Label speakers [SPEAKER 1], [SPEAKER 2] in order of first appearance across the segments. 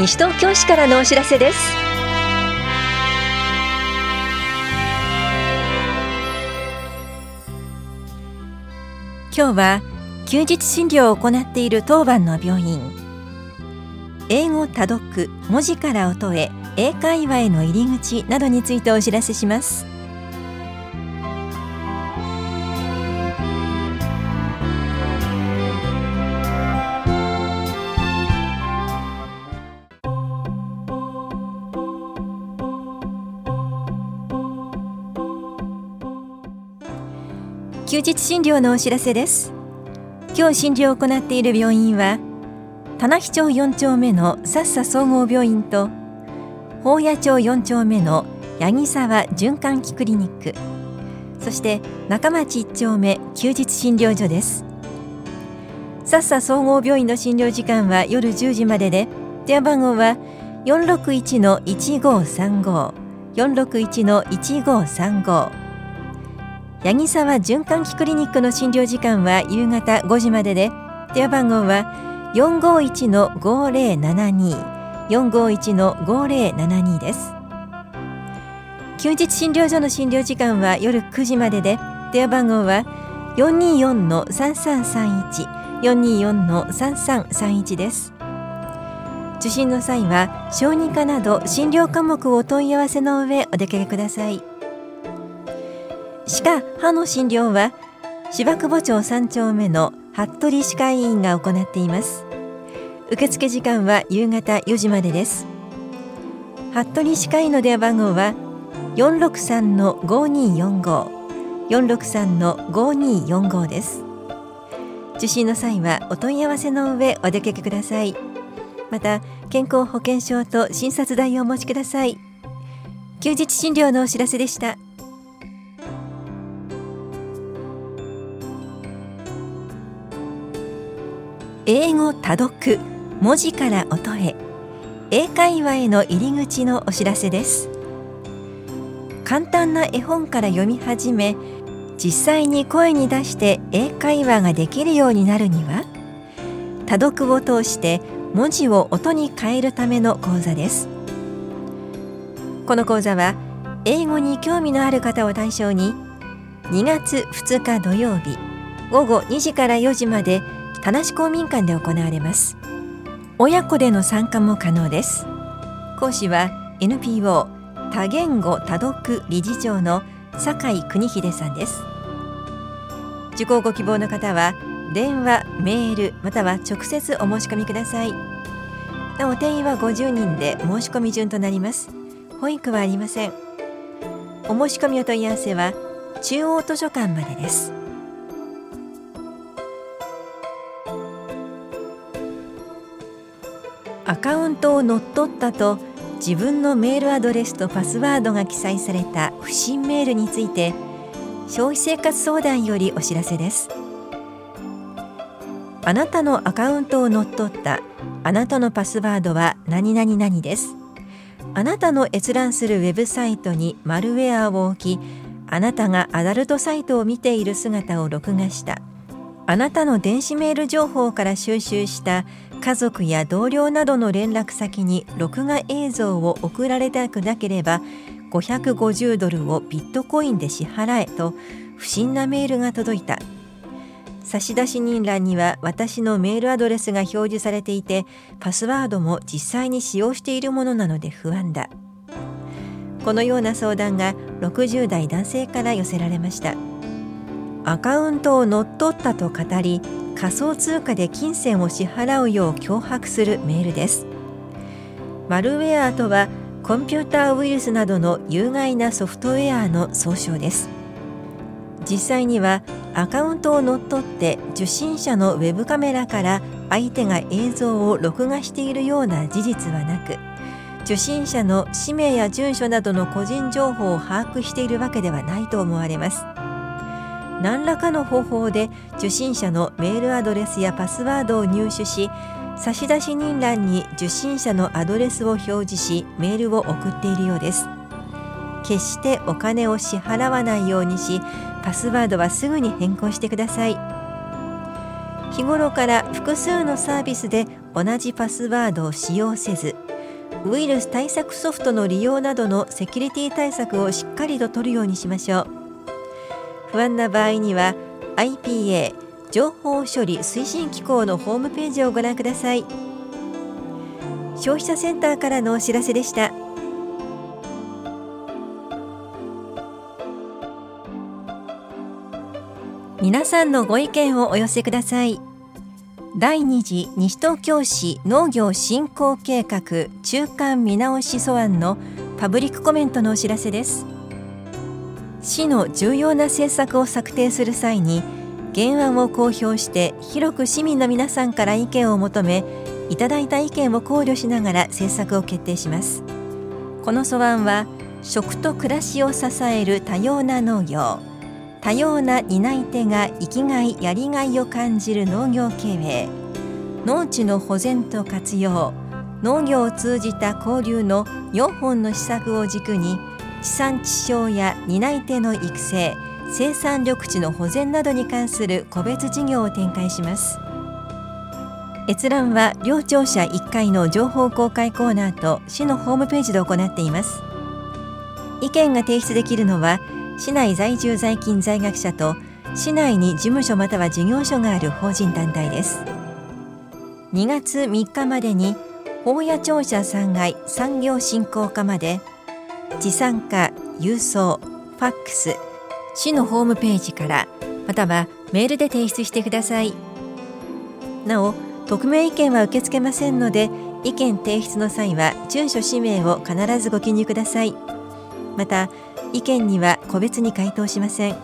[SPEAKER 1] 西東京市からのお知らせです。
[SPEAKER 2] 今日は休日診療を行っている当番の病院。英語多読文字から音へ英会話への入り口などについてお知らせします。休日診療のお知らせです。今日診療を行っている病院は棚木町4丁目のさっさ総合病院と宝谷町4丁目の八木沢循環器クリニックそして中町1丁目休日診療所です。さっさ総合病院の診療時間は夜10時までで電話番号は461-1535 461-1535八木沢循環器クリニックの診療時間は夕方5時までで電話番号は451-5072 451-5072です。休日診療所の診療時間は夜9時までで電話番号は424-3331 424-3331です。受診の際は小児科など診療科目をお問い合わせの上お出かけください。歯科歯の診療は芝久保町3丁目の服部歯科医院が行っています。受付時間は夕方4時までです。服部歯科医の電話番号は463-5245 463-5245です。受診の際はお問い合わせの上お出かけください。また健康保険証と診察代をお持ちください。休日診療のお知らせでした。英語多読文字から音へ英会話への入り口のお知らせです。簡単な絵本から読み始め実際に声に出して英会話ができるようになるには多読を通して文字を音に変えるための講座です。この講座は英語に興味のある方を対象に2月2日土曜日午後2時から4時まで田無公民館で行われます。親子での参加も可能です。講師は NPO 多言語多読理事長の酒井邦秀さんです。受講ご希望の方は電話、メールまたは直接お申し込みください。なお定員は50人で申し込み順となります。保育はありません。お申し込みお問い合わせは中央図書館までです。カウントを乗っ取ったと自分のメールアドレスとパスワードが記載された不審メールについて消費生活相談よりお知らせです。あなたのアカウントを乗っ取ったあなたのパスワードは何々々です。あなたの閲覧するウェブサイトにマルウェアを置きあなたがアダルトサイトを見ている姿を録画した。あなたの電子メール情報から収集した家族や同僚などの連絡先に録画映像を送られたくなければ550ドルをビットコインで支払えと不審なメールが届いた。差出人欄には私のメールアドレスが表示されていてパスワードも実際に使用しているものなので不安だ。このような相談が60代男性から寄せられました。アカウントを乗っ取ったと語り仮想通貨で金銭を支払うよう脅迫するメールです。マルウェアとはコンピューターウイルスなどの有害なソフトウェアの総称です。実際にはアカウントを乗っ取って受信者のウェブカメラから相手が映像を録画しているような事実はなく受信者の氏名や住所などの個人情報を把握しているわけではないと思われます。何らかの方法で受信者のメールアドレスやパスワードを入手し差出人欄に受信者のアドレスを表示しメールを送っているようです。決してお金を支払わないようにしパスワードはすぐに変更してください。日頃から複数のサービスで同じパスワードを使用せずウイルス対策ソフトの利用などのセキュリティ対策をしっかりと取るようにしましょう。不安な場合には IPA 情報処理推進機構のホームページをご覧ください。消費者センターからのお知らせでした。皆さんのご意見をお寄せください。第2次西東京市農業振興計画中間見直し素案のパブリックコメントのお知らせです。市の重要な政策を策定する際に原案を公表して広く市民の皆さんから意見を求めいただいた意見を考慮しながら政策を決定します。この素案は食と暮らしを支える多様な農業多様な担い手が生きがいやりがいを感じる農業経営農地の保全と活用農業を通じた交流の4本の施策を軸に地産地消や担い手の育成生産緑地の保全などに関する個別事業を展開します。閲覧は両庁舎1階の情報公開コーナーと市のホームページで行っています。意見が提出できるのは市内在住在勤在学者と市内に事務所または事業所がある法人団体です。2月3日までに法屋庁舎3階産業振興課まで持参化郵送ファックス市のホームページからまたはメールで提出してください。なお匿名意見は受け付けませんので意見提出の際は住所氏名を必ずご記入ください。また意見には個別に回答しません。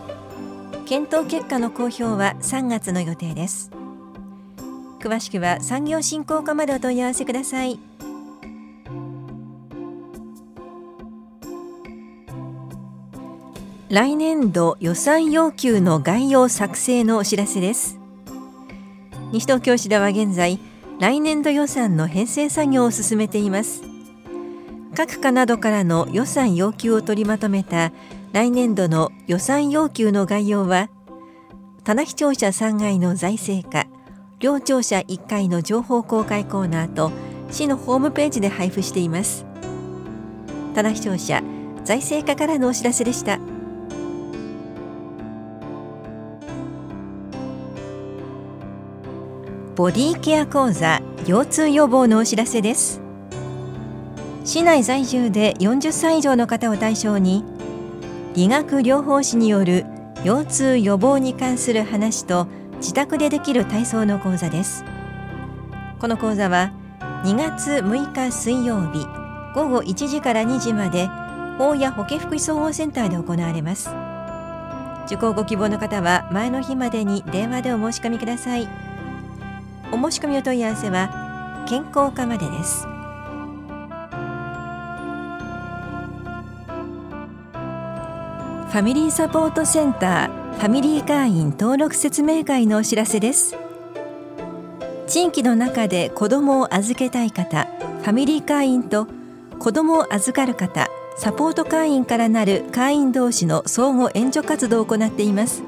[SPEAKER 2] 検討結果の公表は3月の予定です。詳しくは産業振興課までお問い合わせください。来年度予算要求の概要作成のお知らせです。西東京市では現在来年度予算の編成作業を進めています。各課などからの予算要求を取りまとめた来年度の予算要求の概要は棚視庁舎3階の財政課両庁舎1階の情報公開コーナーと市のホームページで配布しています。棚視庁舎財政課からのお知らせでした。ボディケア講座腰痛予防のお知らせです。市内在住で40歳以上の方を対象に理学療法士による腰痛予防に関する話と自宅でできる体操の講座です。この講座は2月6日水曜日午後1時から2時まで大谷保健福祉総合センターで行われます。受講ご希望の方は前の日までに電話でお申し込みください。お申し込みお問い合わせは健康課までです。ファミリーサポートセンターファミリー会員登録説明会のお知らせです。地域の中で子どもを預けたい方ファミリー会員と子どもを預かる方サポート会員からなる会員同士の相互援助活動を行っています。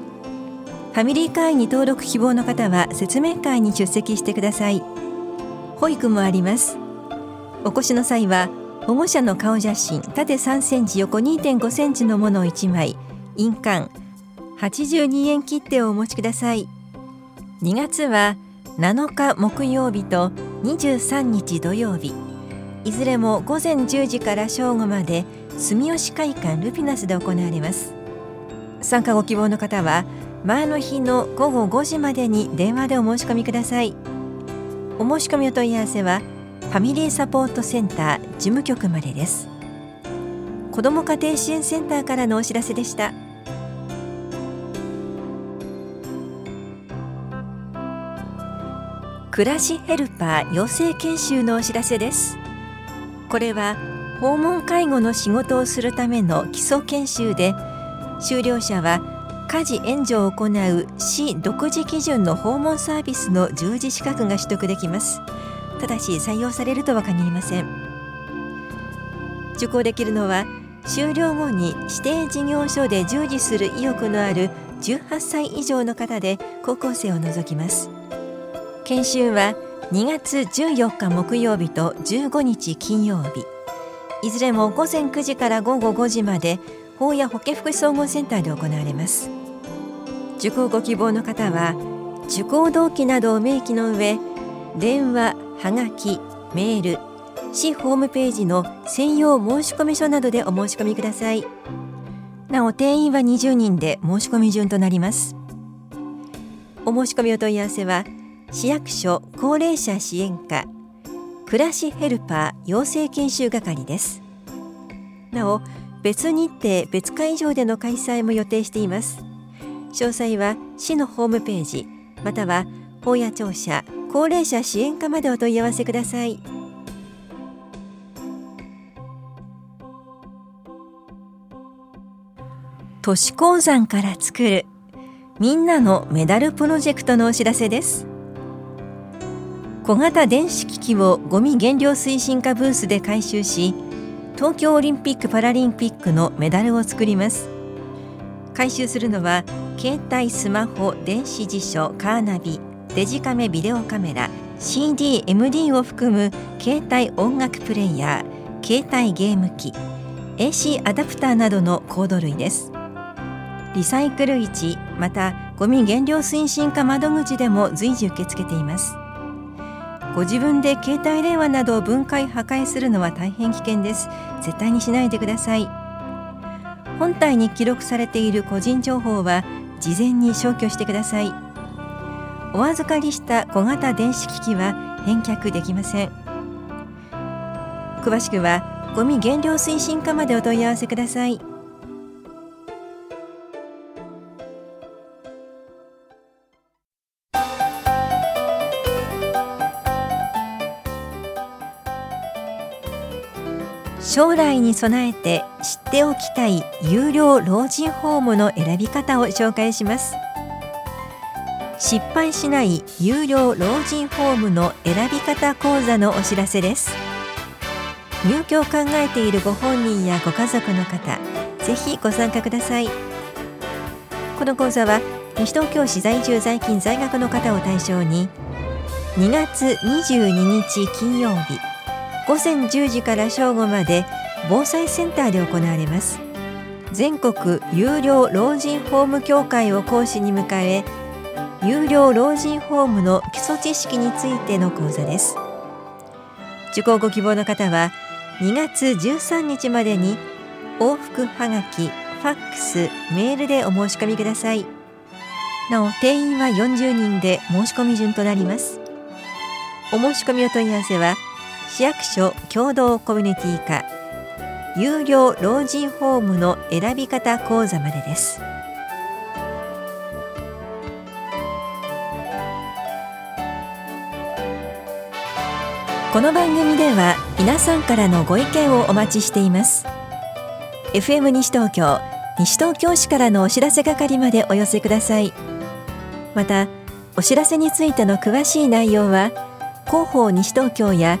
[SPEAKER 2] ファミリー会員に登録希望の方は説明会に出席してください。保育もあります。お越しの際は保護者の顔写真縦3センチ横2.5センチのものを1枚印鑑82円切手をお持ちください。2月は7日木曜日と23日土曜日。いずれも午前10時から正午まで住吉会館ルピナスで行われます。参加ご希望の方は前の日の午後5時までに電話でお申し込みください。お申し込みお問い合わせはファミリーサポートセンター事務局までです。子ども家庭支援センターからのお知らせでした。暮らしヘルパー養成研修のお知らせです。これは訪問介護の仕事をするための基礎研修で修了者は家事援助を行う市独自基準の訪問サービスの従事資格が取得できます。ただし採用されるとは限りません。受講できるのは終了後に指定事業所で従事する意欲のある18歳以上の方で高校生を除きます。研修は2月14日木曜日と15日金曜日。いずれも午前9時から午後5時まで法や保健福祉総合センターで行われます。受講ご希望の方は受講動機などを明記の上電話はがきメール市ホームページの専用申込書などでお申し込みください。なお定員は20人で申し込み順となります。お申し込みお問い合わせは市役所高齢者支援課暮らしヘルパー養成研修係です。なお別日程別会場での開催も予定しています。詳細は市のホームページまたは法や庁舎高齢者支援課までお問い合わせください。都市鉱山から作るみんなのメダルプロジェクトのお知らせです。小型電子機器をゴミ減量推進課ブースで回収し東京オリンピック・パラリンピックのメダルを作ります。回収するのは携帯スマホ電子辞書カーナビデジカメビデオカメラ CD、MD を含む携帯音楽プレイヤー携帯ゲーム機 AC アダプターなどのコード類です。リサイクル市またゴミ減量推進課窓口でも随時受け付けています。ご自分で携帯電話などを分解破壊するのは大変危険です。絶対にしないでください。本体に記録されている個人情報は事前に消去してください。お預かりした小型電子機器は返却できません。詳しくはゴミ減量推進課までお問い合わせください。将来に備えて知っておきたい有料老人ホームの選び方を紹介します。失敗しない有料老人ホームの選び方講座のお知らせです。入居を考えているご本人やご家族の方ぜひご参加ください。この講座は西東京市在住在勤在学の方を対象に2月22日金曜日午前10時から正午まで防災センターで行われます。全国有料老人ホーム協会を講師に迎え有料老人ホームの基礎知識についての講座です。受講ご希望の方は2月13日までに往復はがきファックスメールでお申し込みください。なお定員は40人で申し込み順となります。お申し込みお問い合わせは市役所共同コミュニティ課有料老人ホームの選び方講座までです。この番組では皆さんからのご意見をお待ちしています。FM 西東京西東京市からのお知らせ係までお寄せください。またお知らせについての詳しい内容は広報西東京や